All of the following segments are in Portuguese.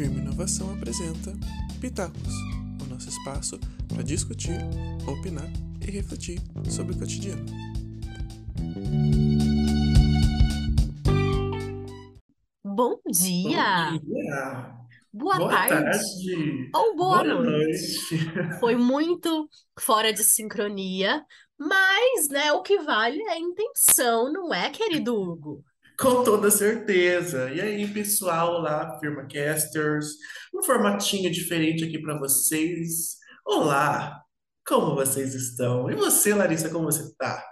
Firme Inovação apresenta Pitacos, o nosso espaço para discutir, opinar e refletir sobre o cotidiano. Bom dia, Bom dia, boa boa tarde tarde, ou boa boa noite. noite. Foi muito fora de sincronia, mas, né, o que vale é a intenção, não é, querido Hugo? Com toda certeza. E aí, pessoal lá, Firma Casters, um formatinho diferente aqui para vocês. Olá, como vocês estão? E você, Larissa, como você tá?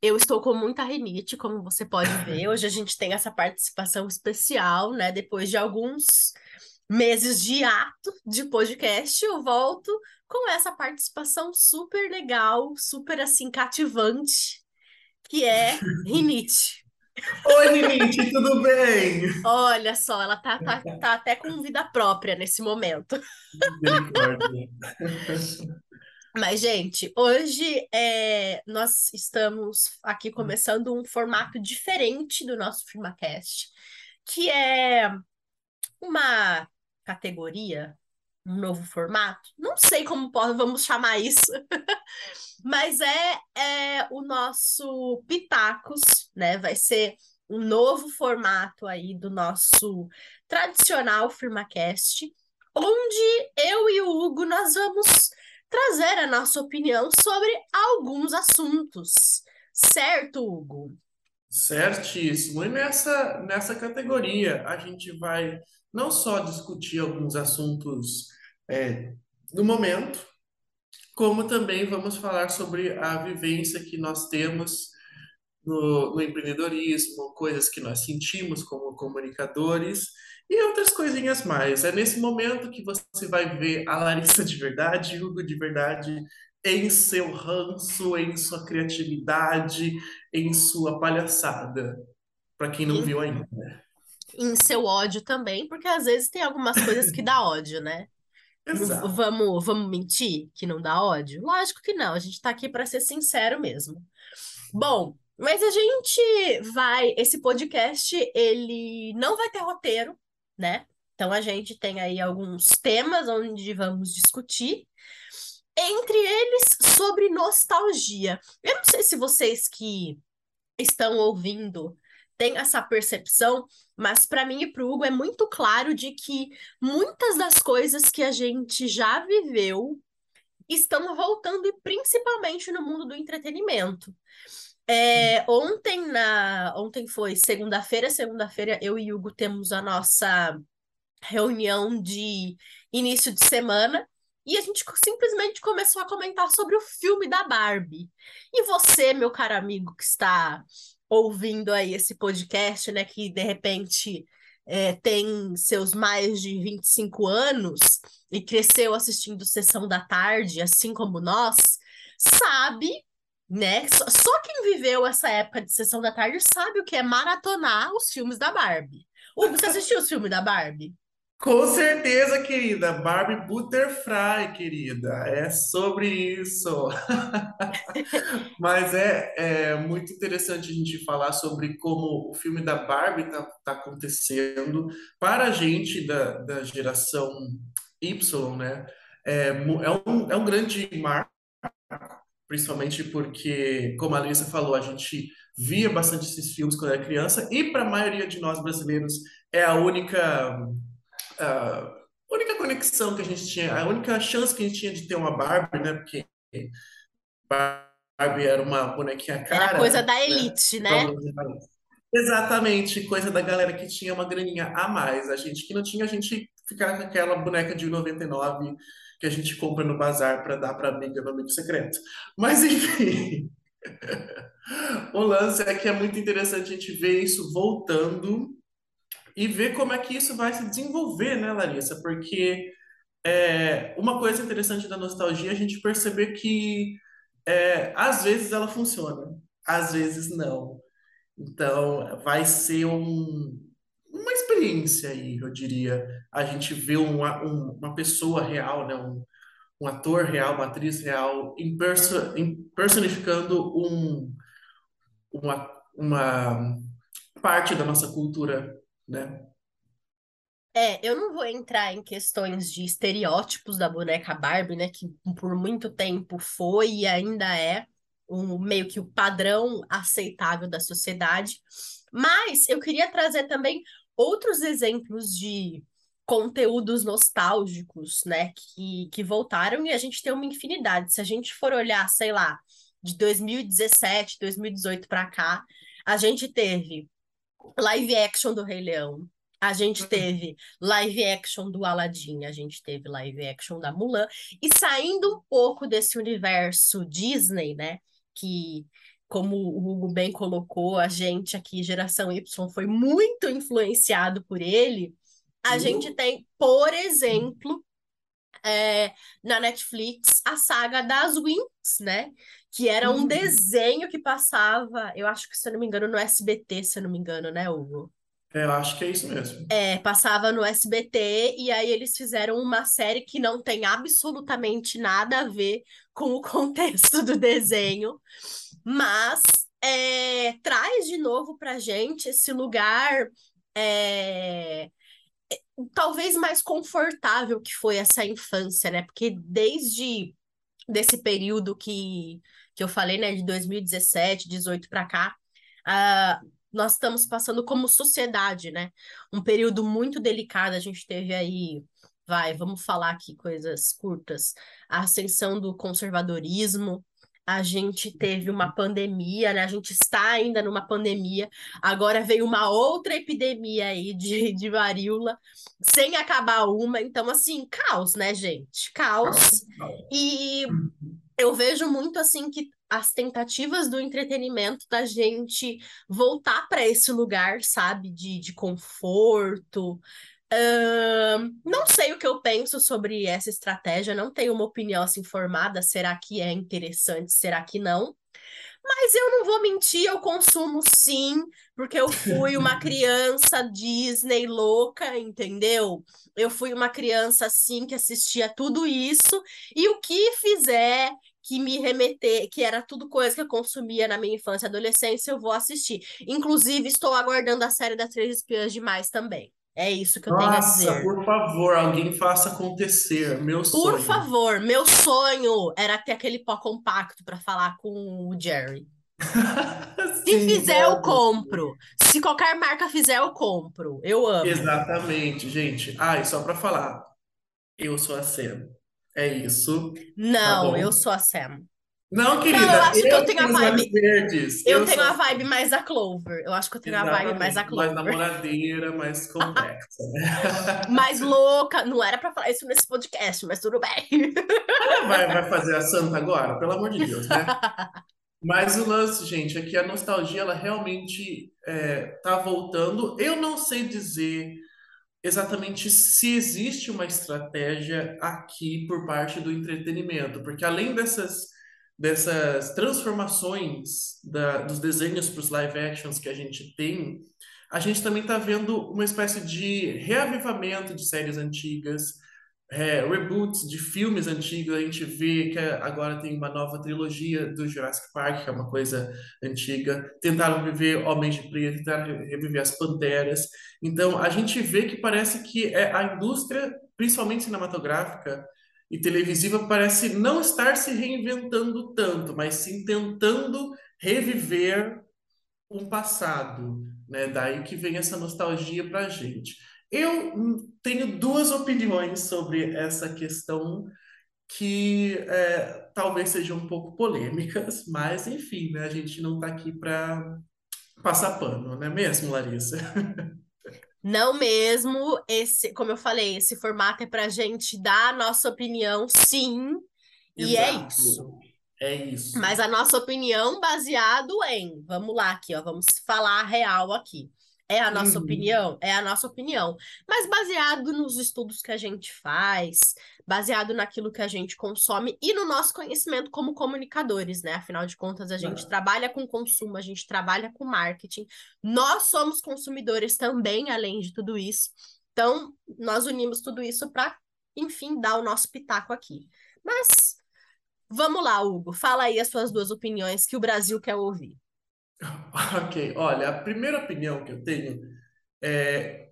Eu estou com muita rinite, como você pode ver. Hoje a gente tem essa participação especial, né? Depois de alguns meses de ato de podcast, eu volto com essa participação super legal, super assim cativante, que é rinite. Oi, Ninite, tudo bem? Olha só, ela tá, tá, tá até com vida própria nesse momento. Mas, gente, hoje é, nós estamos aqui começando um formato diferente do nosso FirmaCast, que é uma categoria, um novo formato. Não sei como vamos chamar isso, mas é, é o nosso Pitacos, né? Vai ser um novo formato aí do nosso tradicional FirmaCast, onde eu e o Hugo nós vamos trazer a nossa opinião sobre alguns assuntos. Certo, Hugo? Certíssimo. E nessa, nessa categoria, a gente vai não só discutir alguns assuntos é, do momento, como também vamos falar sobre a vivência que nós temos no, no empreendedorismo, coisas que nós sentimos como comunicadores e outras coisinhas mais. É nesse momento que você vai ver a Larissa de verdade, Hugo de verdade, em seu ranço, em sua criatividade, em sua palhaçada. Para quem não E viu ainda. Em seu ódio também, porque às vezes tem algumas coisas que dá ódio, né? Exato. vamos, vamos mentir que não dá ódio? Lógico que não, a gente tá aqui para ser sincero mesmo. Bom, mas a gente vai. Esse podcast, ele não vai ter roteiro, né? Então a gente tem aí alguns temas onde vamos discutir. Entre eles, sobre nostalgia. Eu não sei se vocês que estão ouvindo têm essa percepção, mas para mim e para o Hugo é muito claro de que muitas das coisas que a gente já viveu estão voltando, e principalmente no mundo do entretenimento. É, ontem na, ontem foi segunda-feira, segunda-feira eu e Hugo temos a nossa reunião de início de semana e a gente simplesmente começou a comentar sobre o filme da Barbie. E você, meu caro amigo que está ouvindo aí esse podcast, né, que de repente é, tem seus mais de 25 anos e cresceu assistindo Sessão da Tarde, assim como nós, sabe, né? Só, quem viveu essa época de Sessão da Tarde sabe o que é maratonar os filmes da Barbie. Hugo, você assistiu os filmes da Barbie? Com certeza, querida. Barbie Butterfly, querida. É sobre isso. Mas é, é muito interessante a gente falar sobre como o filme da Barbie está tá acontecendo para a gente da, da geração Y, né? É, é um, é um grande marco, principalmente porque, como a Alissa falou, a gente via bastante esses filmes quando era criança, e para a maioria de nós brasileiros é a única, a única conexão que a gente tinha, a única chance que a gente tinha de ter uma Barbie, né? Porque Barbie era uma bonequinha Era coisa cara, da né? elite, né? Assim. Exatamente, coisa da galera que tinha uma graninha a mais. A gente que não tinha, a gente ficava com aquela boneca de 99 que a gente compra no bazar para dar para amiga no amigo secreto. Mas enfim, o lance é que é muito interessante a gente ver isso voltando e ver como é que isso vai se desenvolver, né, Larissa? Porque é, uma coisa interessante da nostalgia é a gente perceber que é, às vezes ela funciona, às vezes não. Então, vai ser um, uma experiência aí, eu diria. A gente vê uma, um- uma pessoa real, né? Um, um ator real, uma atriz real, personificando um, uma, uma parte da nossa cultura, né? É, eu não vou entrar em questões de estereótipos da boneca Barbie, né? Que por muito tempo foi e ainda é um, meio que o padrão aceitável da sociedade. Mas eu queria trazer também outros exemplos de conteúdos nostálgicos, né? Que, que voltaram e a gente tem uma infinidade. Se a gente for olhar, sei lá, de 2017, 2018 para cá, a gente teve live action do Rei Leão, a gente uhum. teve live action do Aladdin, a gente teve live action da Mulan, e saindo um pouco desse universo Disney, né? Que, como o Hugo bem colocou, a gente aqui, geração Y, foi muito influenciado por ele. A uhum. gente tem, por exemplo, é, na Netflix, a saga das Wings, né? Que era um uhum. desenho que passava, eu acho que, se eu não me engano, no SBT, se eu não me engano, né, Hugo? É, eu acho que é isso mesmo. É, passava no SBT e aí eles fizeram uma série que não tem absolutamente nada a ver com o contexto do desenho, mas é, traz de novo pra gente esse lugar é, talvez mais confortável que foi essa infância, né? Porque desde desse período que, que eu falei, né, de 2017, 18 para cá, uh, nós estamos passando como sociedade, né? Um período muito delicado, a gente teve aí, vai, vamos falar aqui coisas curtas, a ascensão do conservadorismo, a gente teve uma pandemia, né? A gente está ainda numa pandemia. Agora veio uma outra epidemia aí de, de varíola, sem acabar uma. Então, assim, caos, né, gente? Caos. E eu vejo muito assim que as tentativas do entretenimento da gente voltar para esse lugar, sabe, de, de conforto. Uh, não sei o que eu penso sobre essa estratégia, não tenho uma opinião assim formada. Será que é interessante? Será que não? Mas eu não vou mentir, eu consumo sim, porque eu fui uma criança Disney louca, entendeu? Eu fui uma criança assim que assistia tudo isso, e o que fizer que me remeter, que era tudo coisa que eu consumia na minha infância e adolescência, eu vou assistir. Inclusive, estou aguardando a série das Três Espiãs demais também. É isso que eu tenho a dizer. Nossa, por favor, alguém faça acontecer. Meu sonho. Por favor, meu sonho era ter aquele pó compacto para falar com o Jerry. Se Sim, fizer, eu compro. Se qualquer marca fizer, eu compro. Eu amo. Exatamente, gente. Ah, e só para falar, eu sou a Sam. É isso. Tá Não, eu sou a Sam. Não, querida, Não, eu acho que eu tenho a os vibe- verdes. Eu Eu tenho sou a vibe mais a Clover. Eu acho que eu tenho a vibe mais a exatamente, mais Clover. namoradeira, mais complexa. Mais louca. Não era pra falar isso nesse podcast, mas tudo bem. Vai, vai fazer a santa agora? Pelo amor de Deus, né? Mas o lance, gente, é que a nostalgia, ela realmente é, tá voltando. Eu não sei dizer exatamente se existe uma estratégia aqui por parte do entretenimento, porque além dessas, dessas transformações da, dos desenhos para os live actions que a gente tem, a gente também está vendo uma espécie de reavivamento de séries antigas, é, reboots de filmes antigos. A gente vê que agora tem uma nova trilogia do Jurassic Park, que é uma coisa antiga. Tentaram reviver Homens de Preto, tentaram reviver as Panteras. Então, a gente vê que parece que é a indústria, principalmente cinematográfica e televisiva, parece não estar se reinventando tanto, mas sim tentando reviver um passado, né? Daí que vem essa nostalgia para a gente. Eu tenho duas opiniões sobre essa questão que é, talvez sejam um pouco polêmicas, mas enfim, né? A gente não está aqui para passar pano, não é mesmo, Larissa? Não mesmo. Esse, como eu falei, esse formato é pra gente dar a nossa opinião, sim. E é Exato. isso. É isso. Mas a nossa opinião baseado em, vamos lá aqui, ó, vamos falar a real aqui. É a nossa Uhum. opinião? É a nossa opinião. Mas baseado nos estudos que a gente faz, baseado naquilo que a gente consome e no nosso conhecimento como comunicadores, né? Afinal de contas, a gente Ah. trabalha com consumo, a gente trabalha com marketing. Nós somos consumidores também, além de tudo isso. Então, nós unimos tudo isso para, enfim, dar o nosso pitaco aqui. Mas vamos lá, Hugo, fala aí as suas duas opiniões que o Brasil quer ouvir. Ok, olha, a primeira opinião que eu tenho é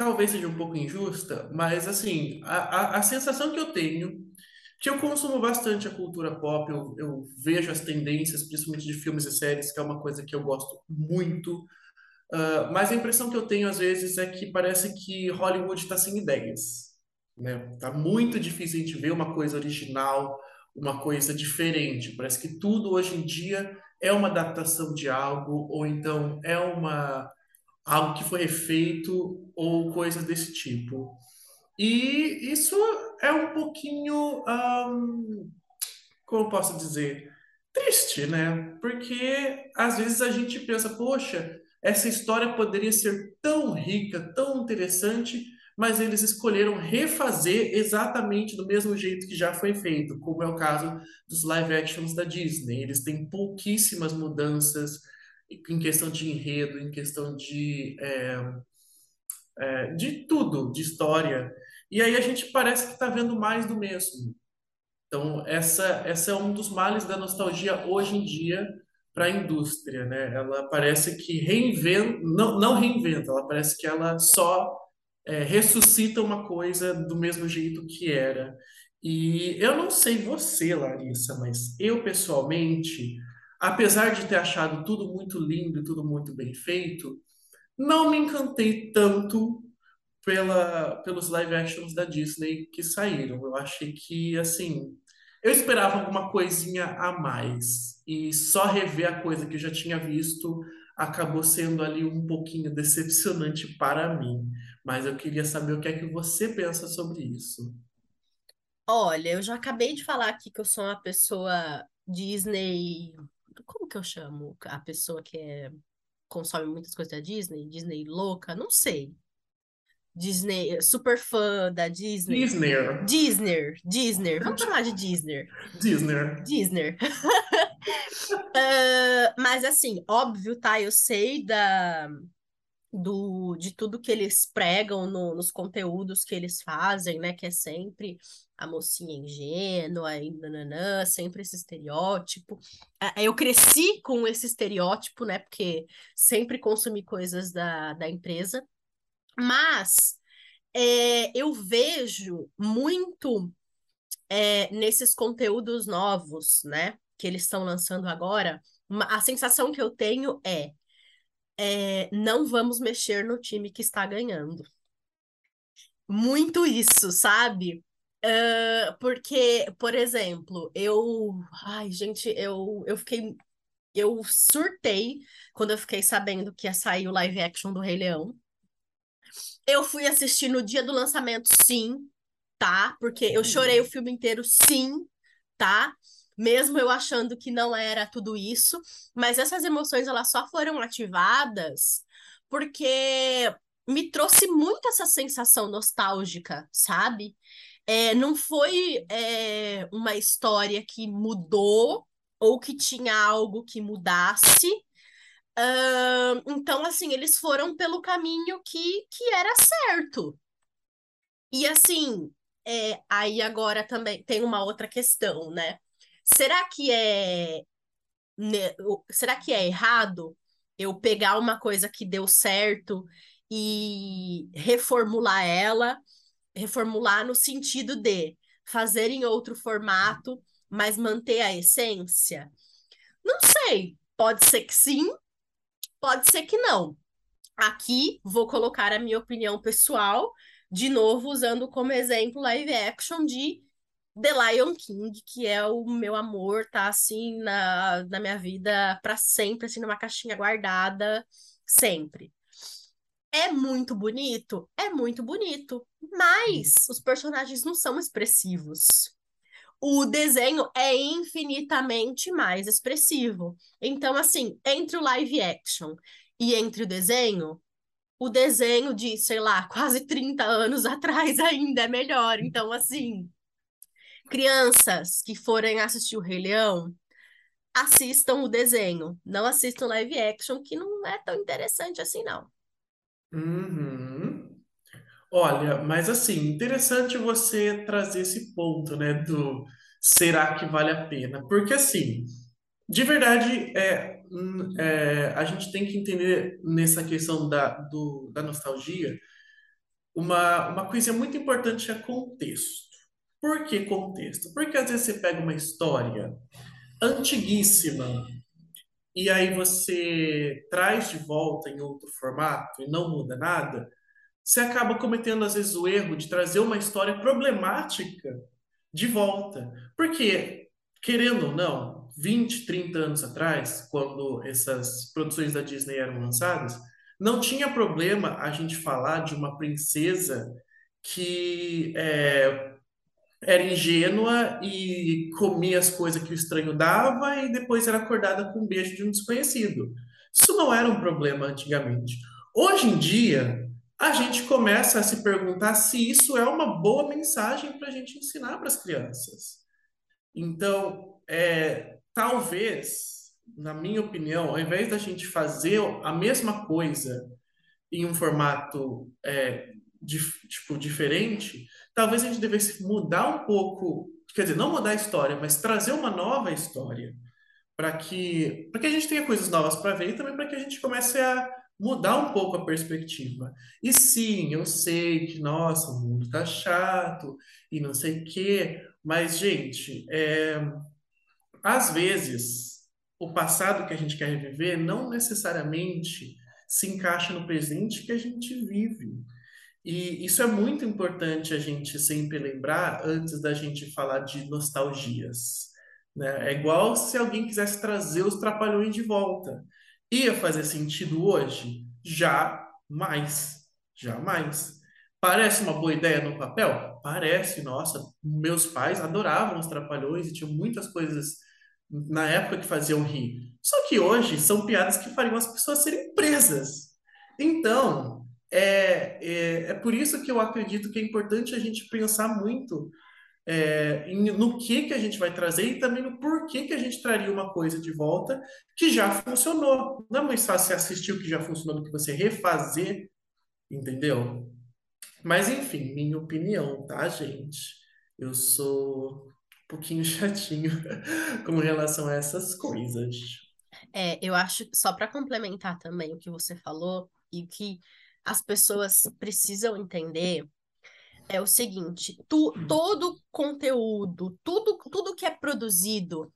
talvez seja um pouco injusta, mas assim, a, a, a sensação que eu tenho, que eu consumo bastante a cultura pop, eu, eu vejo as tendências, principalmente de filmes e séries, que é uma coisa que eu gosto muito, uh, mas a impressão que eu tenho às vezes é que parece que Hollywood está sem ideias, né? Tá muito difícil a gente ver uma coisa original, uma coisa diferente. Parece que tudo hoje em dia é uma adaptação de algo, ou então é uma algo que foi refeito, ou coisas desse tipo. E isso é um pouquinho, um, como posso dizer, triste, né? Porque às vezes a gente pensa, poxa, essa história poderia ser tão rica, tão interessante, mas eles escolheram refazer exatamente do mesmo jeito que já foi feito, como é o caso dos live actions da Disney. Eles têm pouquíssimas mudanças em questão de enredo, em questão de, é, é, de tudo, de história. E aí a gente parece que está vendo mais do mesmo. Então, essa, essa é um dos males da nostalgia hoje em dia para a indústria, né? Ela parece que reinventa, não, não reinventa, ela parece que ela só é, ressuscita uma coisa do mesmo jeito que era. E eu não sei você, Larissa, mas eu pessoalmente, apesar de ter achado tudo muito lindo, tudo muito bem feito, não me encantei tanto pela, pelos live actions da Disney que saíram. Eu achei que, assim, eu esperava alguma coisinha a mais. E só rever a coisa que eu já tinha visto acabou sendo ali um pouquinho decepcionante para mim. Mas eu queria saber o que é que você pensa sobre isso. Olha, eu já acabei de falar aqui que eu sou uma pessoa Disney. Como que eu chamo? A pessoa que é... consome muitas coisas da Disney? Disney louca? Não sei. Disney, super fã da Disney. Disney. Disney, Disney. Vamos chamar de Disney. Disney. Disney. uh, mas assim, óbvio, tá? Eu sei da do, de tudo que eles pregam no, nos conteúdos que eles fazem, né? Que é sempre a mocinha ingênua e nananã, sempre esse estereótipo. Eu cresci com esse estereótipo, né? Porque sempre consumi coisas da, da empresa. Mas é, eu vejo muito é, nesses conteúdos novos, né? Que eles estão lançando agora. Uma, a sensação que eu tenho é é, não vamos mexer no time que está ganhando. Muito isso, sabe? Uh, porque, por exemplo, eu. Ai, gente, eu, eu fiquei. Eu surtei quando eu fiquei sabendo que ia sair o live action do Rei Leão. Eu fui assistir no dia do lançamento, sim, tá? Porque eu chorei o filme inteiro, sim, tá? mesmo eu achando que não era tudo isso, mas essas emoções elas só foram ativadas porque me trouxe muito essa sensação nostálgica, sabe? É, não foi é, uma história que mudou ou que tinha algo que mudasse. Uh, então, assim, eles foram pelo caminho que, que era certo. E assim, é, aí agora também tem uma outra questão, né? Será que é né, será que é errado eu pegar uma coisa que deu certo e reformular ela, reformular no sentido de fazer em outro formato, mas manter a essência? Não sei, pode ser que sim, pode ser que não. Aqui vou colocar a minha opinião pessoal, de novo usando como exemplo live action de The Lion King, que é o meu amor, tá assim na, na minha vida para sempre, assim, numa caixinha guardada, sempre. É muito bonito? É muito bonito, mas os personagens não são expressivos. O desenho é infinitamente mais expressivo. Então, assim, entre o live action e entre o desenho, o desenho de, sei lá, quase 30 anos atrás ainda é melhor. Então, assim, crianças que forem assistir o Rei Leão, assistam o desenho, não assistam live action, que não é tão interessante assim, não. Uhum. Olha, mas assim, interessante você trazer esse ponto, né, do será que vale a pena? Porque assim, de verdade, é, hum, é, a gente tem que entender nessa questão da, do, da nostalgia uma, uma coisa muito importante é contexto. Por que contexto? Porque às vezes você pega uma história antiguíssima e aí você traz de volta em outro formato e não muda nada, você acaba cometendo às vezes o erro de trazer uma história problemática de volta. Porque, querendo ou não, 20, 30 anos atrás, quando essas produções da Disney eram lançadas, não tinha problema a gente falar de uma princesa que é, era ingênua e comia as coisas que o estranho dava e depois era acordada com um beijo de um desconhecido. Isso não era um problema antigamente. Hoje em dia, a gente começa a se perguntar se isso é uma boa mensagem para a gente ensinar para as crianças. Então, é, talvez, na minha opinião, ao invés da gente fazer a mesma coisa em um formato é, tipo, diferente, talvez a gente devesse mudar um pouco, quer dizer, não mudar a história, mas trazer uma nova história para que, que a gente tenha coisas novas para ver e também para que a gente comece a mudar um pouco a perspectiva. E sim, eu sei que, nossa, o mundo tá chato e não sei o quê, mas, gente, é, às vezes, o passado que a gente quer reviver não necessariamente se encaixa no presente que a gente vive. E isso é muito importante a gente sempre lembrar antes da gente falar de nostalgias. Né? É igual se alguém quisesse trazer os trapalhões de volta. Ia fazer sentido hoje? Jamais. Jamais. Parece uma boa ideia no papel? Parece, nossa, meus pais adoravam os trapalhões e tinham muitas coisas na época que faziam rir. Só que hoje são piadas que fariam as pessoas serem presas. Então, é, é, é por isso que eu acredito que é importante a gente pensar muito é, no que, que a gente vai trazer e também no porquê que a gente traria uma coisa de volta que já funcionou. Não é mais fácil você assistir o que já funcionou do que você refazer, entendeu? Mas enfim, minha opinião, tá, gente? Eu sou um pouquinho chatinho com relação a essas coisas. É, eu acho, só para complementar também o que você falou, e que as pessoas precisam entender é o seguinte: tu, todo conteúdo, tudo, tudo que é produzido,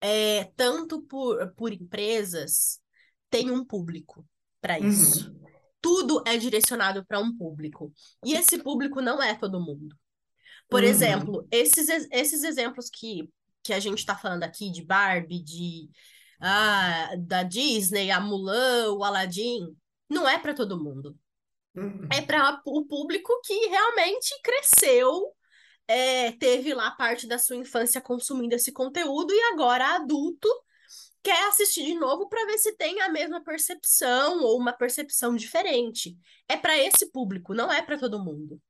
é, tanto por, por empresas, tem um público para isso. Uhum. Tudo é direcionado para um público. E esse público não é todo mundo. Por uhum. exemplo, esses, esses exemplos que, que a gente está falando aqui de Barbie, de ah, da Disney, a Mulan, o Aladdin, não é para todo mundo. É para o público que realmente cresceu, é, teve lá parte da sua infância consumindo esse conteúdo e agora adulto quer assistir de novo para ver se tem a mesma percepção ou uma percepção diferente. É para esse público, não é para todo mundo.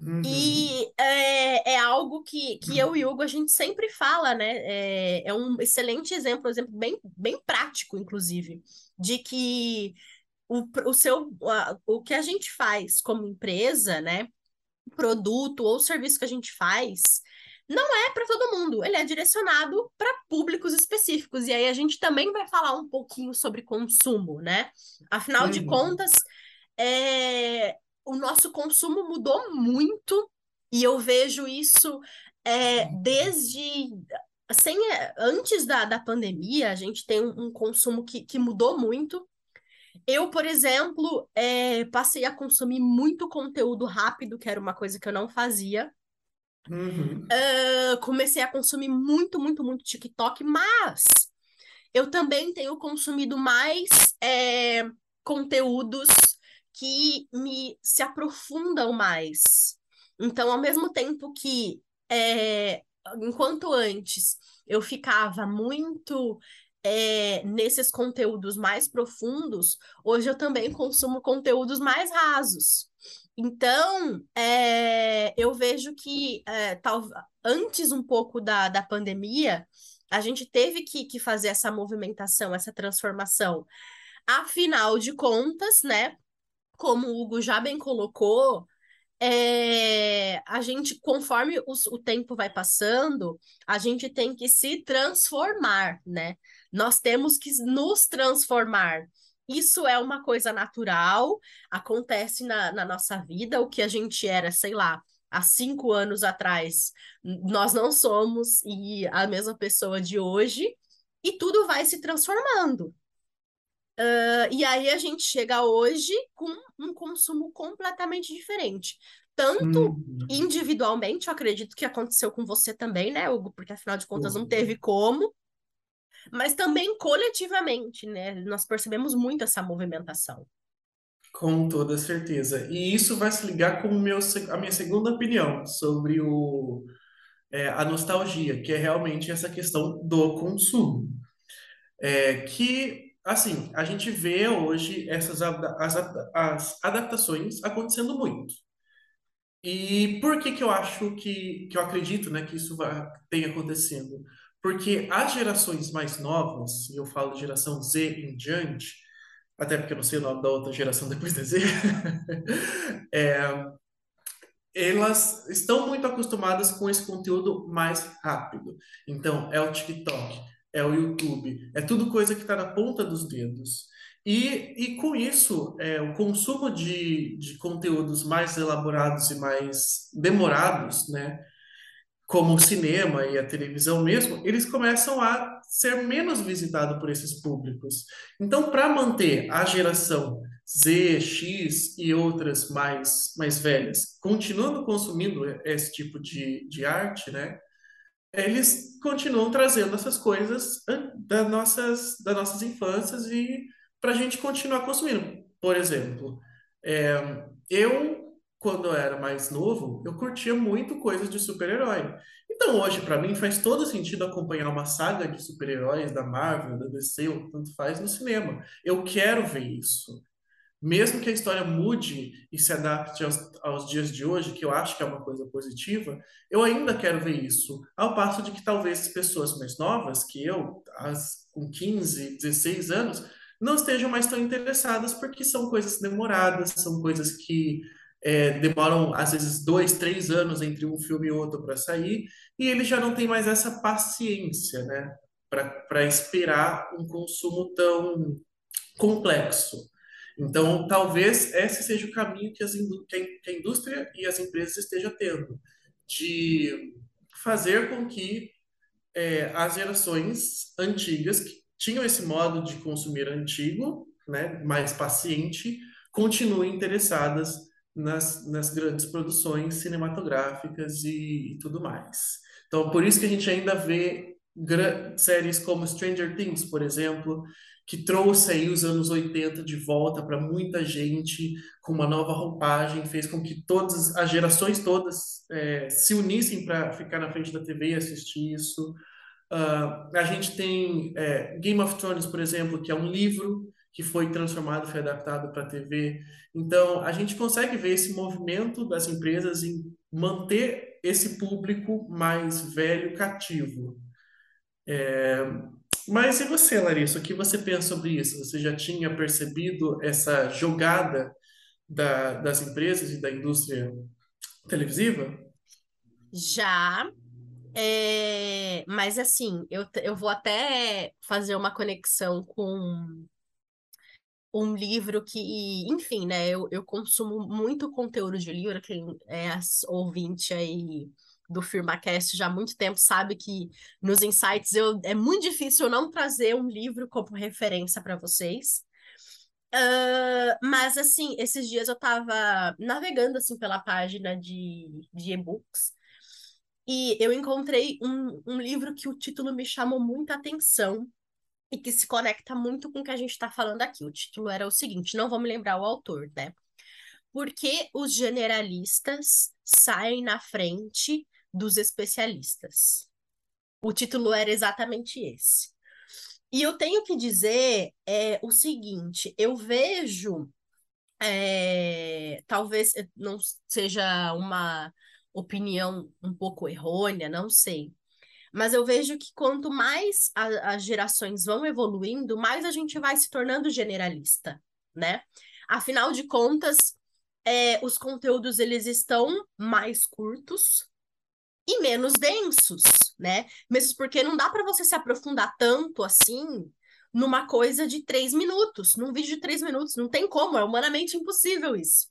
Uhum. E é, é, algo que, que eu e Hugo a gente sempre fala, né? É, é um excelente exemplo, um exemplo bem, bem prático, inclusive, de que o, o seu a, o que a gente faz como empresa, né? Produto ou serviço que a gente faz, não é para todo mundo, ele é direcionado para públicos específicos. E aí a gente também vai falar um pouquinho sobre consumo, né? Afinal de contas, é, o nosso consumo mudou muito e eu vejo isso é, desde sem, antes da, da pandemia, a gente tem um, um consumo que, que mudou muito. Eu, por exemplo, é, passei a consumir muito conteúdo rápido, que era uma coisa que eu não fazia. Uhum. Uh, comecei a consumir muito, muito, muito TikTok, mas eu também tenho consumido mais é, conteúdos que me se aprofundam mais. Então, ao mesmo tempo que, é, enquanto antes eu ficava muito é, nesses conteúdos mais profundos, hoje eu também consumo conteúdos mais rasos. Então, é, eu vejo que é, tal, antes um pouco da, da pandemia, a gente teve que, que fazer essa movimentação, essa transformação. Afinal de contas, né? Como o Hugo já bem colocou, é, a gente, conforme o tempo vai passando, a gente tem que se transformar, né? Nós temos que nos transformar. isso é uma coisa natural, acontece na, na nossa vida, o que a gente era, sei lá, há cinco anos atrás, nós não somos e a mesma pessoa de hoje, e tudo vai se transformando. Uh, e aí a gente chega hoje com um consumo completamente diferente. Tanto Uhum. individualmente, eu acredito que aconteceu com você também, né, Hugo? Porque afinal de contas não Uhum. teve como, mas também coletivamente, né? Nós percebemos muito essa movimentação. Com toda certeza. E isso vai se ligar com meu, a minha segunda opinião sobre o, é, a nostalgia, que é realmente essa questão do consumo. É, que, assim, a gente vê hoje essas as, as adaptações acontecendo muito. E por que que eu acho que, que eu acredito, né, que isso vai, tem acontecendo? Porque as gerações mais novas, e eu falo geração Z em diante, até porque eu não sei o nome da outra geração depois da Z, é, elas estão muito acostumadas com esse conteúdo mais rápido. Então, é o TikTok, é o YouTube, é tudo coisa que está na ponta dos dedos. E, e com isso, é, o consumo de, de conteúdos mais elaborados e mais demorados, né, como o cinema e a televisão mesmo, eles começam a ser menos visitados por esses públicos. Então, para manter a geração Z, X e outras mais, mais velhas continuando consumindo esse tipo de, de arte, né? Eles continuam trazendo essas coisas das nossas, das nossas infâncias e para a gente continuar consumindo. Por exemplo, é, eu, quando eu era mais novo, eu curtia muito coisas de super-herói. Então, hoje, para mim, faz todo sentido acompanhar uma saga de super-heróis da Marvel, da DC, ou tanto faz, no cinema. Eu quero ver isso. Mesmo que a história mude e se adapte aos, aos dias de hoje, que eu acho que é uma coisa positiva, eu ainda quero ver isso. Ao passo de que talvez pessoas mais novas que eu, as, com 15, 16 anos, não estejam mais tão interessadas porque são coisas demoradas, são coisas que é, demoram às vezes dois, três anos entre um filme e outro para sair, e ele já não tem mais essa paciência, né, para esperar um consumo tão complexo. Então, talvez esse seja o caminho que, as que a indústria e as empresas estejam tendo, de fazer com que é, as gerações antigas, que tinham esse modo de consumir antigo, né, mais paciente, continuem interessadas nas, nas grandes produções cinematográficas e, e tudo mais. Então, por isso que a gente ainda vê séries como Stranger Things, por exemplo, que trouxe aí os anos 80 de volta para muita gente, com uma nova roupagem, fez com que todas as gerações todas é, se unissem para ficar na frente da TV e assistir isso. Ah, a gente tem é, Game of Thrones, por exemplo, que é um livro que foi transformado, foi adaptado para a TV. Então, a gente consegue ver esse movimento das empresas em manter esse público mais velho cativo. Mas e você, Larissa? O que você pensa sobre isso? Você já tinha percebido essa jogada da- das empresas e da indústria televisiva? Já, é, mas assim, eu, eu vou até fazer uma conexão com um livro que, enfim, né, eu, eu consumo muito conteúdo de livro, quem é ouvinte aí do FirmaCast já há muito tempo sabe que nos insights eu, é muito difícil eu não trazer um livro como referência para vocês. Ah, mas assim, esses dias eu tava navegando assim pela página de, de e-books e eu encontrei um, um livro que o título me chamou muita atenção e que se conecta muito com o que a gente está falando aqui. O título era o seguinte, não me lembrar o autor, né? Por que os generalistas saem na frente dos especialistas? O título era exatamente esse. E eu tenho que dizer é, o seguinte: eu vejo, é, talvez não seja uma opinião um pouco errônea, não sei. Mas eu vejo que quanto mais a- as gerações vão evoluindo, mais a gente vai se tornando generalista, né? Afinal de contas, é, os conteúdos eles estão mais curtos e menos densos, né? Mesmo porque não dá para você se aprofundar tanto assim numa coisa de três minutos, num vídeo de três minutos. Não tem como, é humanamente impossível isso.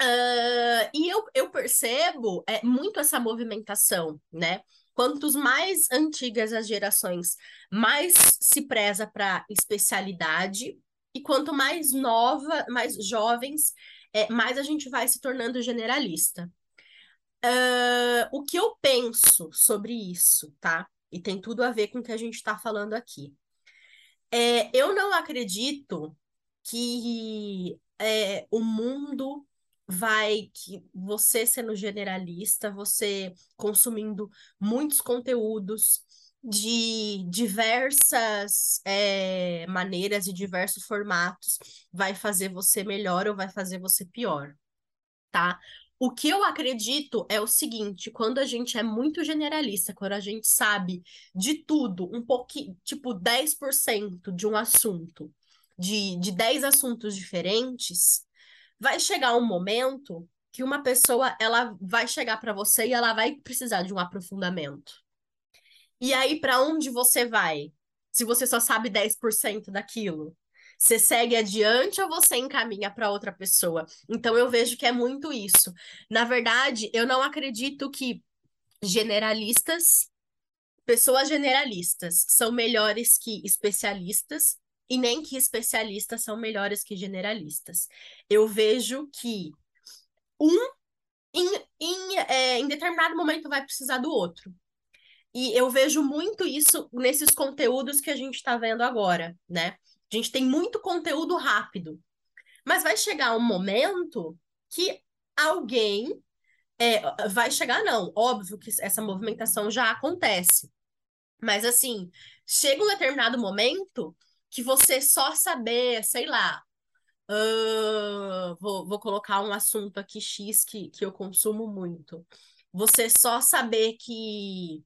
Uh, e eu, eu percebo é, muito essa movimentação, né? Quantos mais antigas as gerações, mais se preza para especialidade, e quanto mais nova, mais jovens, é, mais a gente vai se tornando generalista. Uh, o que eu penso sobre isso, tá? E tem tudo a ver com o que a gente está falando aqui. É, eu não acredito que é, o mundo vai que você sendo generalista, você consumindo muitos conteúdos de diversas é, maneiras e diversos formatos, vai fazer você melhor ou vai fazer você pior, tá? O que eu acredito é o seguinte, quando a gente é muito generalista, quando a gente sabe de tudo, um pouquinho, tipo 10% de um assunto, de, de 10 assuntos diferentes, vai chegar um momento que uma pessoa ela vai chegar para você e ela vai precisar de um aprofundamento. E aí para onde você vai? Se você só sabe 10% daquilo, você segue adiante ou você encaminha para outra pessoa? Então eu vejo que é muito isso. Na verdade, eu não acredito que generalistas, pessoas generalistas são melhores que especialistas, e nem que especialistas são melhores que generalistas. Eu vejo que um, em, em, é, em determinado momento, vai precisar do outro. E eu vejo muito isso nesses conteúdos que a gente está vendo agora, né? A gente tem muito conteúdo rápido. Mas vai chegar um momento que alguém. É, vai chegar, não. Óbvio que essa movimentação já acontece. Mas, assim, chega um determinado momento que você só saber, sei lá, uh, vou, vou colocar um assunto aqui X que, que eu consumo muito. Você só saber que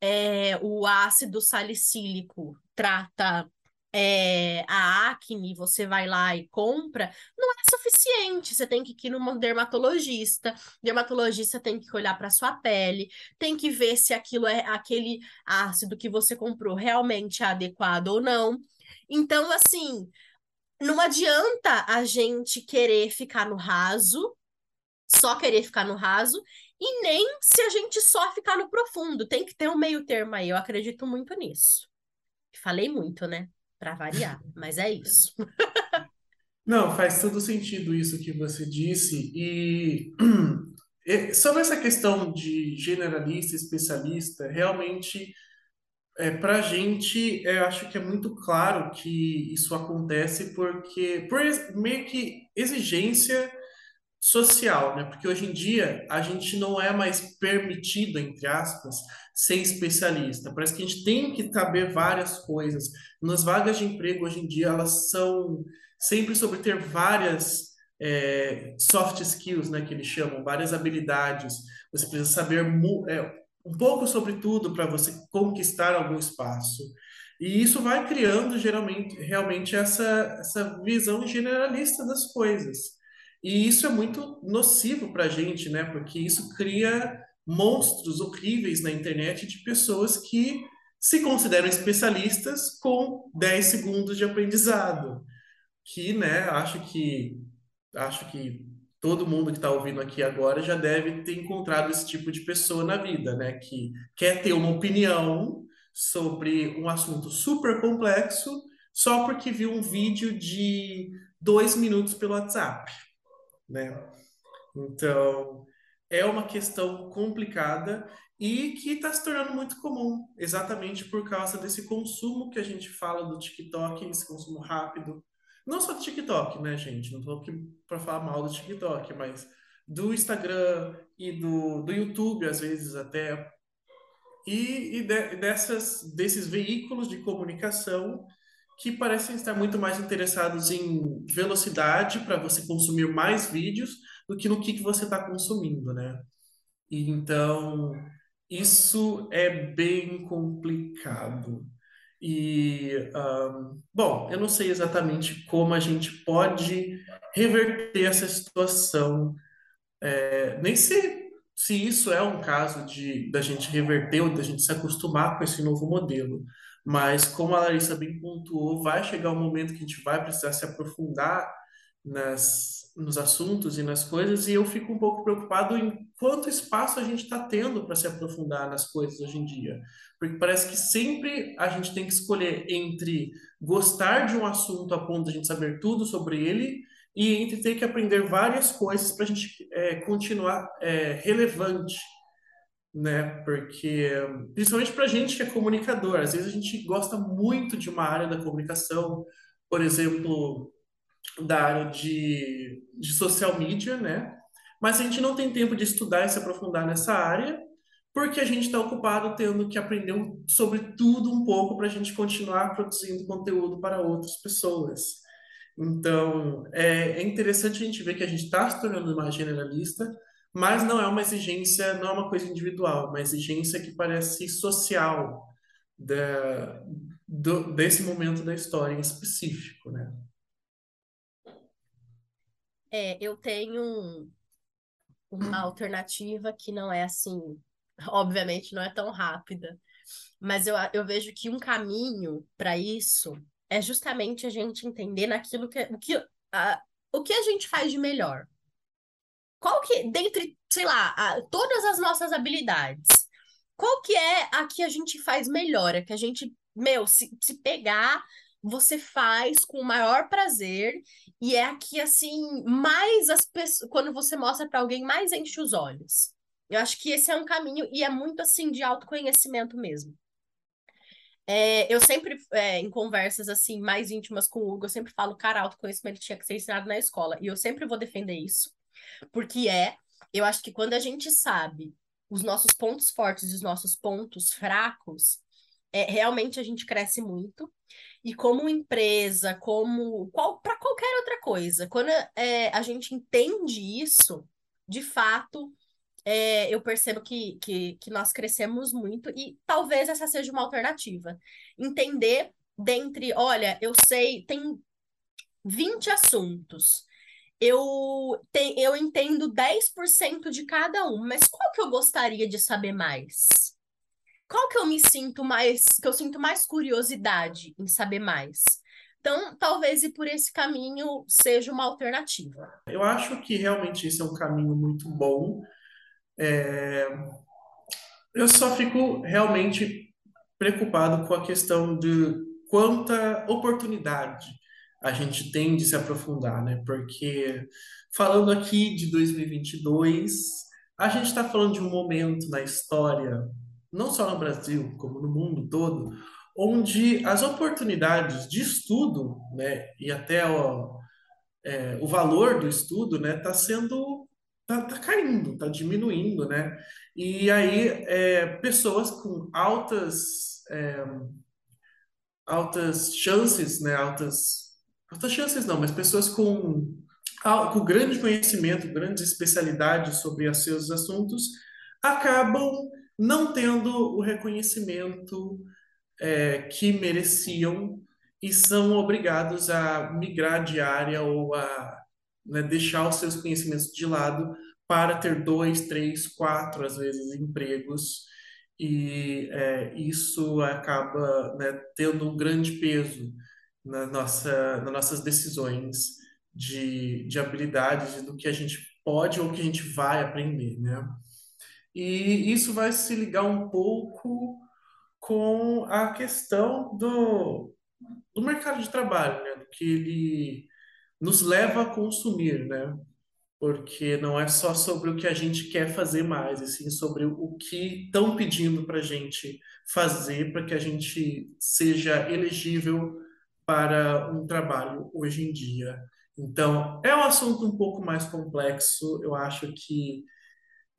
é, o ácido salicílico trata é, a acne, você vai lá e compra, não é suficiente. Você tem que ir num dermatologista, dermatologista tem que olhar para sua pele, tem que ver se aquilo é aquele ácido que você comprou realmente é adequado ou não. Então, assim, não adianta a gente querer ficar no raso, só querer ficar no raso, e nem se a gente só ficar no profundo. Tem que ter um meio termo aí. Eu acredito muito nisso. Falei muito, né? Para variar, mas é isso. Não, faz todo sentido isso que você disse. E sobre essa questão de generalista, especialista, realmente é, para a gente, eu acho que é muito claro que isso acontece porque, por meio que exigência social, né? Porque hoje em dia a gente não é mais permitido, entre aspas, ser especialista. Parece que a gente tem que saber várias coisas. Nas vagas de emprego hoje em dia elas são sempre sobre ter várias é, soft skills, né? Que eles chamam, várias habilidades. Você precisa saber é, um pouco sobre tudo para você conquistar algum espaço. E isso vai criando geralmente realmente essa, essa visão generalista das coisas. E isso é muito nocivo para a gente, né? Porque isso cria monstros horríveis na internet de pessoas que se consideram especialistas com 10 segundos de aprendizado. Que, né, acho que acho que todo mundo que está ouvindo aqui agora já deve ter encontrado esse tipo de pessoa na vida, né? Que quer ter uma opinião sobre um assunto super complexo só porque viu um vídeo de dois minutos pelo WhatsApp, né? Então, é uma questão complicada e que está se tornando muito comum, exatamente por causa desse consumo que a gente fala do TikTok, esse consumo rápido, não só do TikTok, né, gente? Não estou aqui para falar mal do TikTok, mas do Instagram e do, do YouTube, às vezes até. E, e de, dessas, desses veículos de comunicação que parecem estar muito mais interessados em velocidade para você consumir mais vídeos do que no que, que você está consumindo, né? Então, isso é bem complicado. E, um, bom, eu não sei exatamente como a gente pode reverter essa situação, é, nem se, se isso é um caso de da gente reverter ou da gente se acostumar com esse novo modelo. Mas, como a Larissa bem pontuou, vai chegar um momento que a gente vai precisar se aprofundar nas, nos assuntos e nas coisas, e eu fico um pouco preocupado em quanto espaço a gente está tendo para se aprofundar nas coisas hoje em dia. Porque parece que sempre a gente tem que escolher entre gostar de um assunto a ponto de a gente saber tudo sobre ele e entre ter que aprender várias coisas para a gente é, continuar é, relevante, né? Porque, principalmente para a gente que é comunicador, às vezes a gente gosta muito de uma área da comunicação, por exemplo, da área de, de social media, né? Mas a gente não tem tempo de estudar e se aprofundar nessa área, porque a gente está ocupado tendo que aprender sobre tudo um pouco para a gente continuar produzindo conteúdo para outras pessoas. Então, é, é interessante a gente ver que a gente está se tornando mais generalista, mas não é uma exigência, não é uma coisa individual, uma exigência que parece social da, do, desse momento da história em específico, né? É, eu tenho uma alternativa que não é assim, obviamente não é tão rápida, mas eu, eu vejo que um caminho para isso é justamente a gente entender naquilo que o que a, o que a gente faz de melhor. Qual que, dentre, sei lá, a, todas as nossas habilidades, qual que é a que a gente faz melhor? É que a gente, meu, se, se pegar, você faz com o maior prazer e é aqui assim, mais as pessoas, quando você mostra para alguém, mais enche os olhos. Eu acho que esse é um caminho e é muito assim de autoconhecimento mesmo. É, eu sempre, é, em conversas assim mais íntimas com o Hugo, eu sempre falo, cara, autoconhecimento tinha que ser ensinado na escola. E eu sempre vou defender isso, porque é, eu acho que quando a gente sabe os nossos pontos fortes e os nossos pontos fracos, é, realmente a gente cresce muito. E como empresa, como qual, para qualquer outra coisa, quando é, a gente entende isso, de fato, é, eu percebo que, que, que nós crescemos muito e talvez essa seja uma alternativa. Entender dentre, olha, eu sei, tem 20 assuntos. Eu, tem, eu entendo 10% de cada um, mas qual que eu gostaria de saber mais? Qual que eu me sinto mais, que eu sinto mais curiosidade em saber mais? Então, talvez ir por esse caminho seja uma alternativa. Eu acho que realmente esse é um caminho muito bom é, eu só fico realmente preocupado com a questão de quanta oportunidade a gente tem de se aprofundar, né? Porque falando aqui de 2022, a gente está falando de um momento na história, não só no Brasil, como no mundo todo, onde as oportunidades de estudo, né, e até o, é, o valor do estudo, né, está sendo tá, tá caindo, tá diminuindo, né? E aí é, pessoas com altas é, altas chances, né? Altas altas chances não, mas pessoas com com grande conhecimento, grandes especialidades sobre os seus assuntos acabam não tendo o reconhecimento é, que mereciam e são obrigados a migrar de área ou a né, deixar os seus conhecimentos de lado para ter dois, três, quatro, às vezes, empregos, e é, isso acaba né, tendo um grande peso na nossa, nas nossas decisões de, de habilidades do que a gente pode ou que a gente vai aprender, né? E isso vai se ligar um pouco com a questão do, do mercado de trabalho, né? Do que ele nos leva a consumir, né? Porque não é só sobre o que a gente quer fazer mais, e sim sobre o que estão pedindo para a gente fazer para que a gente seja elegível para um trabalho hoje em dia. Então, é um assunto um pouco mais complexo. Eu acho que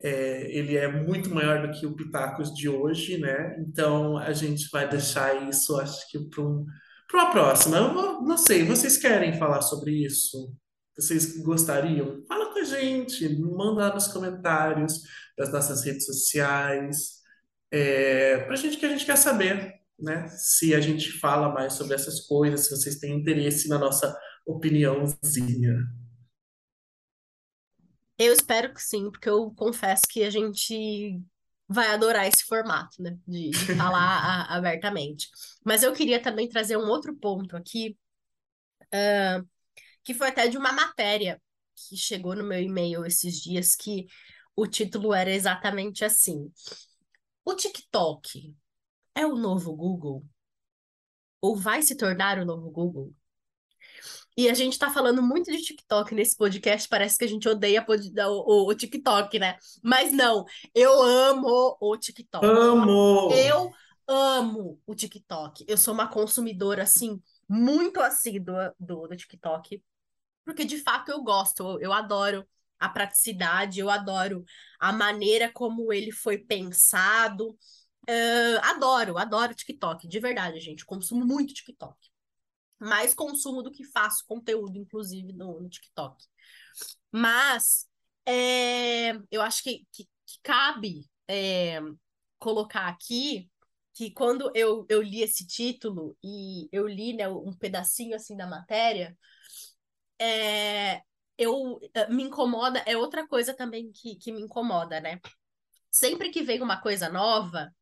é, ele é muito maior do que o Pitacos de hoje, né? Então, a gente vai deixar isso, acho que, para um para uma próxima, eu vou, não sei, vocês querem falar sobre isso? Vocês gostariam? Fala com a gente, manda lá nos comentários das nossas redes sociais, é, para a gente que a gente quer saber, né? Se a gente fala mais sobre essas coisas, se vocês têm interesse na nossa opiniãozinha. Eu espero que sim, porque eu confesso que a gente vai adorar esse formato, né? De, de falar a, abertamente. Mas eu queria também trazer um outro ponto aqui, uh, que foi até de uma matéria que chegou no meu e-mail esses dias, que o título era exatamente assim: O TikTok é o novo Google? Ou vai se tornar o novo Google? E a gente tá falando muito de TikTok nesse podcast, parece que a gente odeia o, o, o, TikTok, né? Mas não, eu amo o TikTok. Amo! Eu amo o TikTok. Eu sou uma consumidora, assim, muito assídua do, do TikTok, porque de fato eu gosto, eu, eu adoro a praticidade, eu adoro a maneira como ele foi pensado. Uh, adoro, adoro TikTok, de verdade, gente. Consumo muito TikTok mais consumo do que faço conteúdo, inclusive, no, no TikTok. Mas é, eu acho que, que, que cabe é, colocar aqui que quando eu, eu li esse título e eu li né, um pedacinho assim da matéria, é, eu eh, me incomoda, é outra coisa também que, que me incomoda, né? Sempre que vem uma coisa nova,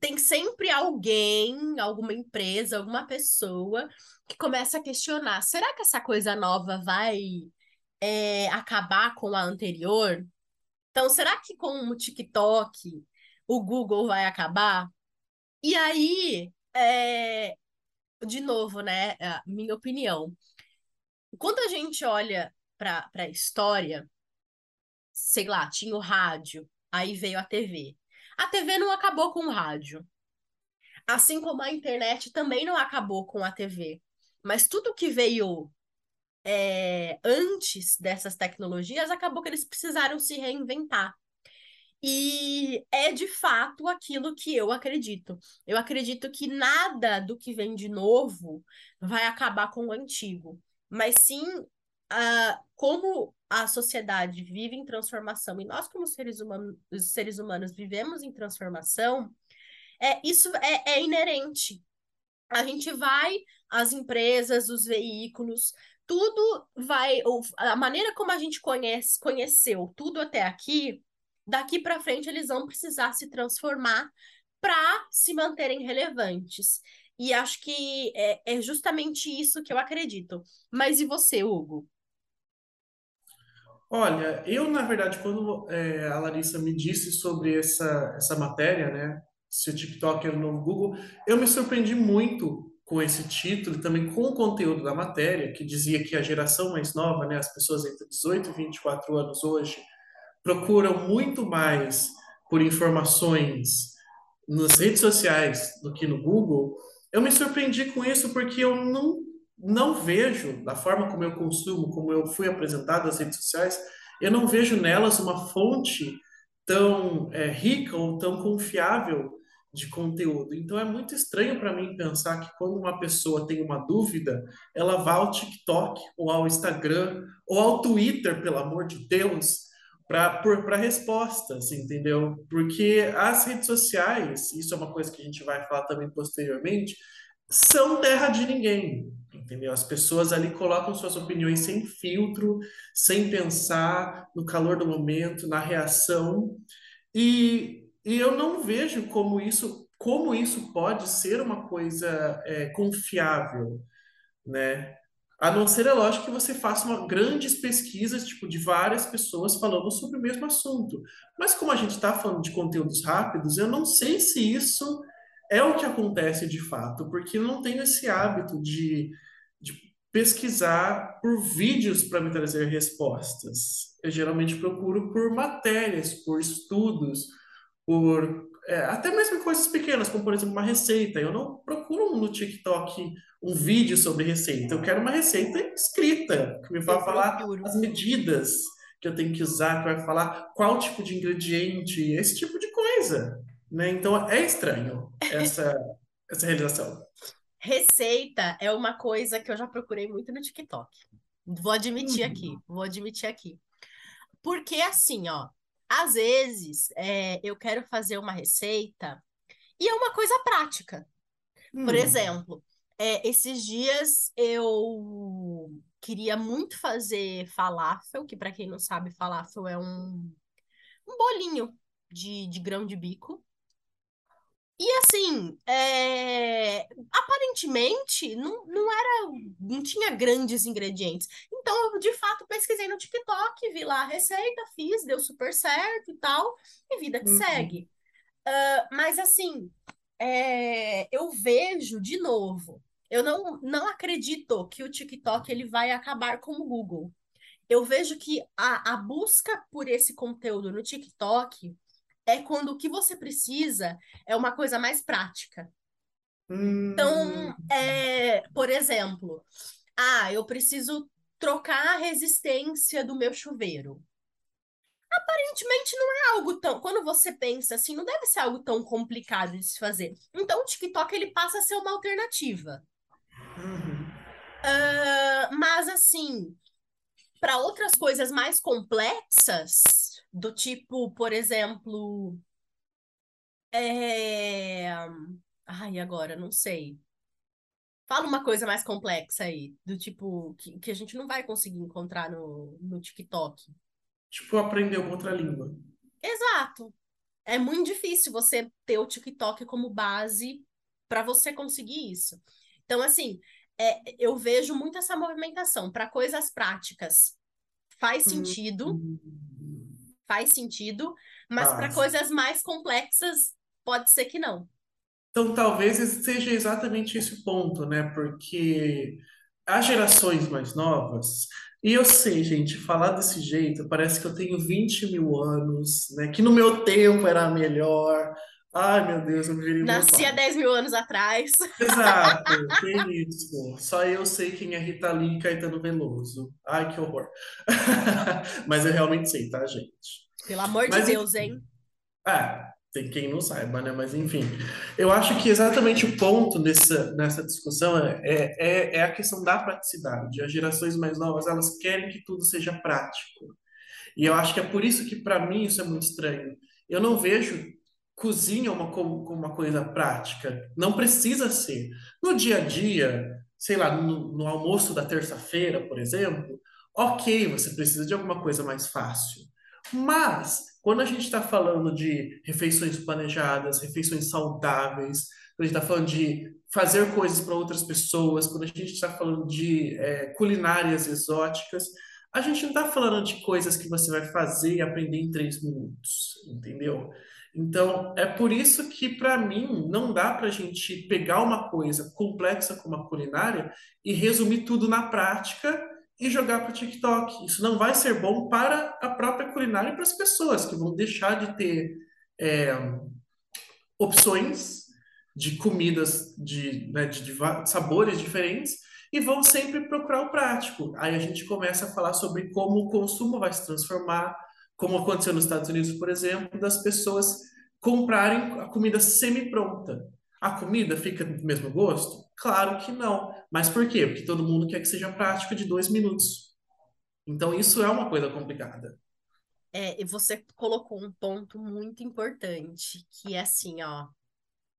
tem sempre alguém, alguma empresa, alguma pessoa que começa a questionar: será que essa coisa nova vai é, acabar com a anterior? Então, será que com o TikTok o Google vai acabar? E aí, é, de novo, né? Minha opinião. Quando a gente olha para a história, sei lá, tinha o rádio, aí veio a TV. A TV não acabou com o rádio. Assim como a internet também não acabou com a TV. Mas tudo que veio é, antes dessas tecnologias acabou que eles precisaram se reinventar. E é de fato aquilo que eu acredito. Eu acredito que nada do que vem de novo vai acabar com o antigo, mas sim uh, como a sociedade vive em transformação e nós, como seres humanos, seres humanos vivemos em transformação, é, isso é, é inerente. A gente vai, as empresas, os veículos, tudo vai. A maneira como a gente conhece, conheceu tudo até aqui, daqui para frente eles vão precisar se transformar para se manterem relevantes. E acho que é, é justamente isso que eu acredito. Mas e você, Hugo? Olha, eu, na verdade, quando é, a Larissa me disse sobre essa, essa matéria, né, se o TikTok era o novo Google, eu me surpreendi muito com esse título e também com o conteúdo da matéria, que dizia que a geração mais nova, né, as pessoas entre 18 e 24 anos hoje, procuram muito mais por informações nas redes sociais do que no Google. Eu me surpreendi com isso porque eu não não vejo, da forma como eu consumo, como eu fui apresentado às redes sociais, eu não vejo nelas uma fonte tão é, rica ou tão confiável de conteúdo. Então é muito estranho para mim pensar que quando uma pessoa tem uma dúvida, ela vá ao TikTok ou ao Instagram ou ao Twitter, pelo amor de Deus, para respostas, entendeu? Porque as redes sociais, isso é uma coisa que a gente vai falar também posteriormente, são terra de ninguém entendeu? As pessoas ali colocam suas opiniões sem filtro, sem pensar no calor do momento, na reação, e, e eu não vejo como isso, como isso pode ser uma coisa é, confiável, né? A não ser, é lógico, que você faça uma, grandes pesquisas, tipo, de várias pessoas falando sobre o mesmo assunto. Mas como a gente está falando de conteúdos rápidos, eu não sei se isso é o que acontece de fato, porque eu não tenho esse hábito de pesquisar por vídeos para me trazer respostas. Eu geralmente procuro por matérias, por estudos, por é, até mesmo coisas pequenas, como por exemplo uma receita. Eu não procuro no TikTok um vídeo sobre receita. Eu quero uma receita escrita, que me vai falar as medidas que eu tenho que usar, que vai falar qual tipo de ingrediente, esse tipo de coisa. Né? Então é estranho essa, essa realização. Receita é uma coisa que eu já procurei muito no TikTok. Vou admitir Uhum. aqui, vou admitir aqui. Porque assim, ó, às vezes é, eu quero fazer uma receita e é uma coisa prática. Por Hum. exemplo, é, esses dias eu queria muito fazer falafel, que para quem não sabe, falafel é um, um bolinho de, de grão de bico. E assim, é... aparentemente não, não era, não tinha grandes ingredientes. Então, eu de fato pesquisei no TikTok, vi lá a receita, fiz, deu super certo e tal, e vida que Uhum. segue. Ah, mas assim, é, eu vejo de novo, eu não, não acredito que o TikTok ele vai acabar com o Google. Eu vejo que a, a busca por esse conteúdo no TikTok é quando o que você precisa é uma coisa mais prática. Então, Hum, é, por exemplo, ah, eu preciso trocar a resistência do meu chuveiro. Aparentemente não é algo tão, quando você pensa assim, não deve ser algo tão complicado de se fazer. Então, o TikTok ele passa a ser uma alternativa. uhum. Ah, mas assim, para outras coisas mais complexas, do tipo, por exemplo, é... Ai, agora, não sei. Fala uma coisa mais complexa aí, do tipo, que, que a gente não vai conseguir encontrar no, no TikTok. Tipo, aprender outra língua. Exato. É muito difícil você ter o TikTok como base para você conseguir isso. Então, assim, é, eu vejo muito essa movimentação para coisas práticas. Faz sentido, Hum, faz sentido, mas para coisas mais complexas, pode ser que não. Então, talvez seja exatamente esse ponto, né? Porque as gerações mais novas, e eu sei, gente, falar desse jeito, parece que eu tenho 20 mil anos, né? Que no meu tempo era melhor. Ai, meu Deus, eu me virei Nasci há pai. 10 mil anos atrás. Exato, que isso. Só eu sei quem é Rita Lee e Caetano Veloso. Ai, que horror. Mas eu realmente sei, tá, gente? Pelo amor de Mas Deus, enfim. hein? Ah, tem quem não saiba, né? Mas enfim, eu acho que exatamente o ponto nessa, nessa discussão é, é, é a questão da praticidade. As gerações mais novas, elas querem que tudo seja prático. E eu acho que é por isso que, para mim, isso é muito estranho. Eu não vejo cozinha uma, uma coisa prática. Não precisa ser. No dia a dia, sei lá, no, no almoço da terça-feira, por exemplo, ok, você precisa de alguma coisa mais fácil. Mas, quando a gente está falando de refeições planejadas, refeições saudáveis, quando a gente está falando de fazer coisas para outras pessoas, quando a gente está falando de é, culinárias exóticas, a gente não está falando de coisas que você vai fazer e aprender em três minutos, entendeu? Então, é por isso que, para mim, não dá para a gente pegar uma coisa complexa como a culinária e resumir tudo na prática e jogar para o TikTok. Isso não vai ser bom para a própria culinária e para as pessoas que vão deixar de ter é, opções de comidas de, né, de, de sabores diferentes e vão sempre procurar o prático. Aí a gente começa a falar sobre como o consumo vai se transformar, como aconteceu nos Estados Unidos, por exemplo, das pessoas comprarem a comida semi-pronta. A comida fica do mesmo gosto? Claro que não. Mas por quê? Porque todo mundo quer que seja prático de dois minutos. Então isso é uma coisa complicada. É, e você colocou um ponto muito importante, que é assim, ó,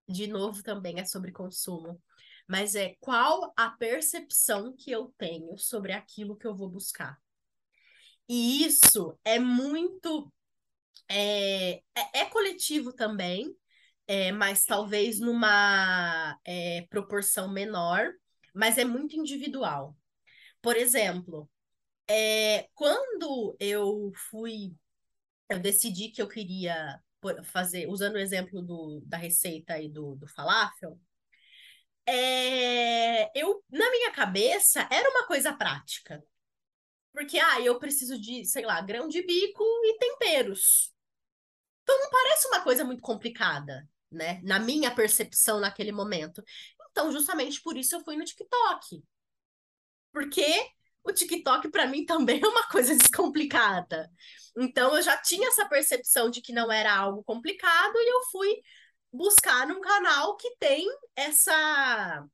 de novo também é sobre consumo, mas é qual a percepção que eu tenho sobre aquilo que eu vou buscar. E isso é muito é, é, é coletivo também, é, mas talvez numa é, proporção menor, mas é muito individual. Por exemplo, é, quando eu fui, eu decidi que eu queria fazer, usando o exemplo do, da receita aí do, do falafel, é, eu, na minha cabeça, era uma coisa prática. Porque, ah, eu preciso de, sei lá, grão de bico e temperos. Então não parece uma coisa muito complicada, né? Na minha percepção naquele momento. Então, justamente por isso eu fui no TikTok. Porque o TikTok para mim também é uma coisa descomplicada. Então eu já tinha essa percepção de que não era algo complicado e eu fui buscar num canal que tem essa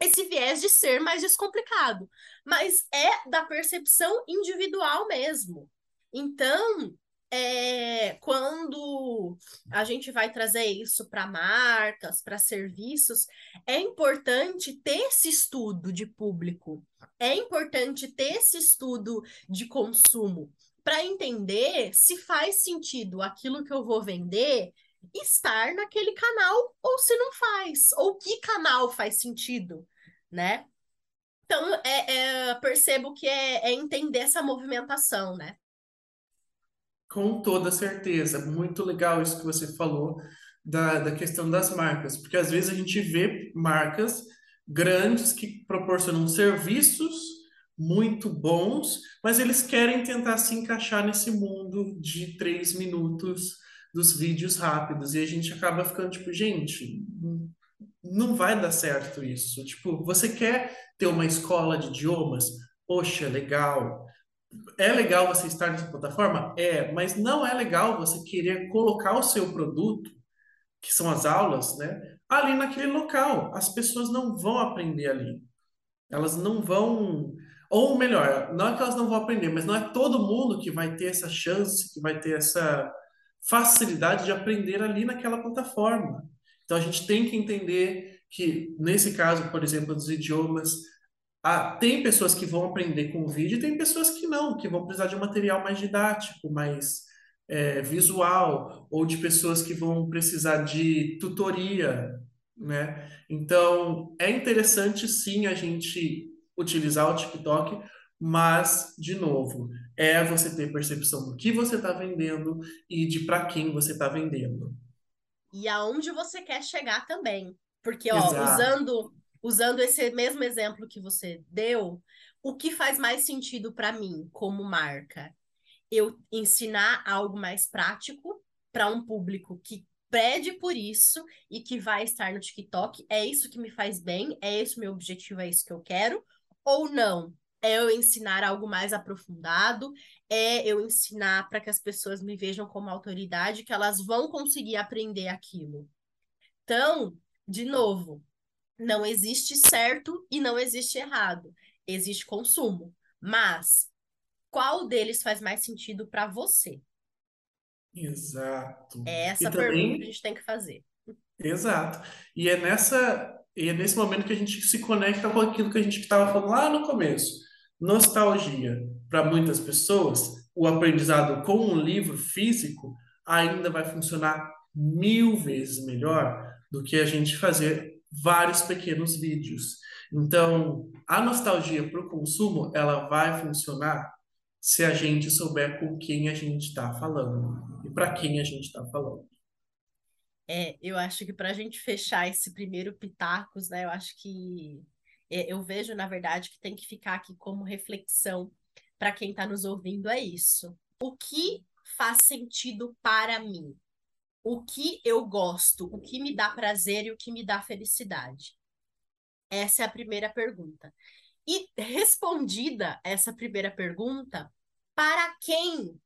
esse viés de ser mais descomplicado, mas é da percepção individual mesmo. Então, é, quando a gente vai trazer isso para marcas, para serviços, é importante ter esse estudo de público, é importante ter esse estudo de consumo, para entender se faz sentido aquilo que eu vou vender estar naquele canal ou se não faz, ou que canal faz sentido, né? Então, é, é percebo que é, é entender essa movimentação, né? Com toda certeza. Muito legal isso que você falou da, da questão das marcas, porque às vezes a gente vê marcas grandes que proporcionam serviços muito bons, mas eles querem tentar se encaixar nesse mundo de três minutos dos vídeos rápidos, e a gente acaba ficando tipo, gente, não vai dar certo isso. Tipo, você quer ter uma escola de idiomas? Poxa, legal. É legal você estar nessa plataforma? É, mas não é legal você querer colocar o seu produto, que são as aulas, né, ali naquele local. As pessoas não vão aprender ali. Elas não vão. Ou melhor, não é que elas não vão aprender, mas não é todo mundo que vai ter essa chance, que vai ter essa facilidade de aprender ali naquela plataforma. Então a gente tem que entender que, nesse caso, por exemplo, dos idiomas, ah, tem pessoas que vão aprender com o vídeo e tem pessoas que não, que vão precisar de um material mais didático, mais é, visual, ou de pessoas que vão precisar de tutoria, né? Então, é interessante sim a gente utilizar o TikTok, mas, de novo, é você ter percepção do que você está vendendo e de para quem você está vendendo e aonde você quer chegar também. Porque, ó, usando, usando esse mesmo exemplo que você deu, o que faz mais sentido para mim como marca? Eu ensinar algo mais prático para um público que pede por isso e que vai estar no TikTok. É isso que me faz bem? É esse o meu objetivo? É isso que eu quero? Ou não? É eu ensinar algo mais aprofundado? é eu ensinar para que as pessoas me vejam como autoridade, que elas vão conseguir aprender aquilo. Então, de novo, não existe certo e não existe errado. Existe consumo. Mas qual deles faz mais sentido para você? Exato. É essa e pergunta também... que a gente tem que fazer. Exato. E é nessa e é nesse momento que a gente se conecta com aquilo que a gente estava falando lá no começo Nostalgia. Para muitas pessoas, o aprendizado com um livro físico ainda vai funcionar mil vezes melhor do que a gente fazer vários pequenos vídeos. Então, a nostalgia para o consumo, ela vai funcionar se a gente souber com quem a gente está falando e para quem a gente está falando. É, eu acho que para a gente fechar esse primeiro Pitacos, né, eu acho que eu vejo, na verdade, que tem que ficar aqui como reflexão para quem está nos ouvindo é isso. O que faz sentido para mim? O que eu gosto? O que me dá prazer e o que me dá felicidade? Essa é a primeira pergunta. E respondida essa primeira pergunta, para quem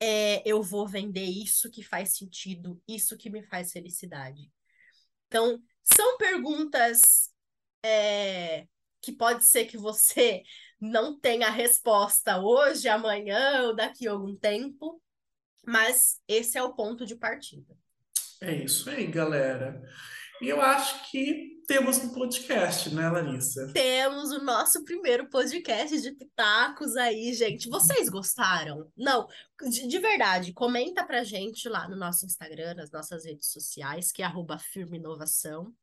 é, eu vou vender isso que faz sentido, isso que me faz felicidade? Então, são perguntas é, que pode ser que você não tenha a resposta hoje, amanhã ou daqui a algum tempo, mas esse é o ponto de partida. É isso aí, galera. E eu acho que temos um podcast, né, Larissa? Temos o nosso primeiro podcast de pitacos aí, gente. Vocês gostaram? Não, de, de verdade, comenta pra gente lá no nosso Instagram, nas nossas redes sociais, que é arroba firme inovação.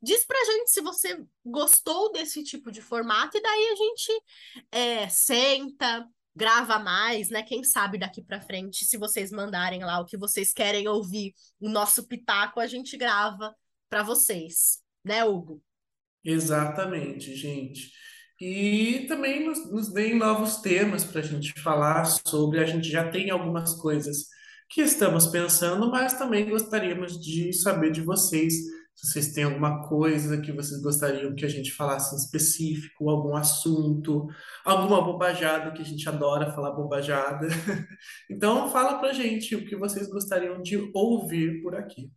Diz pra gente se você gostou desse tipo de formato, e daí a gente é, senta, grava mais, né? Quem sabe daqui para frente, se vocês mandarem lá o que vocês querem ouvir, o nosso pitaco, a gente grava para vocês, né, Hugo? Exatamente, gente. E também nos, nos deem novos temas para a gente falar sobre. A gente já tem algumas coisas que estamos pensando, mas também gostaríamos de saber de vocês se vocês têm alguma coisa que vocês gostariam que a gente falasse em específico, algum assunto, alguma bobajada que a gente adora falar bobajada. Então, fala pra gente o que vocês gostariam de ouvir por aqui.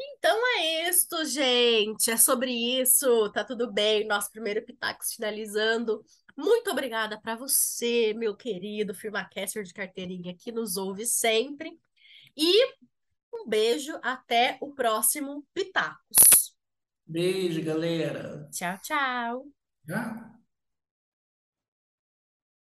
Então é isso, gente. É sobre isso. Tá tudo bem. Nosso primeiro Pitacos finalizando. Muito obrigada para você, meu querido firmacaster de carteirinha que nos ouve sempre. E um beijo, até o próximo Pitacos. Beijo, galera. Tchau, tchau. Tchau.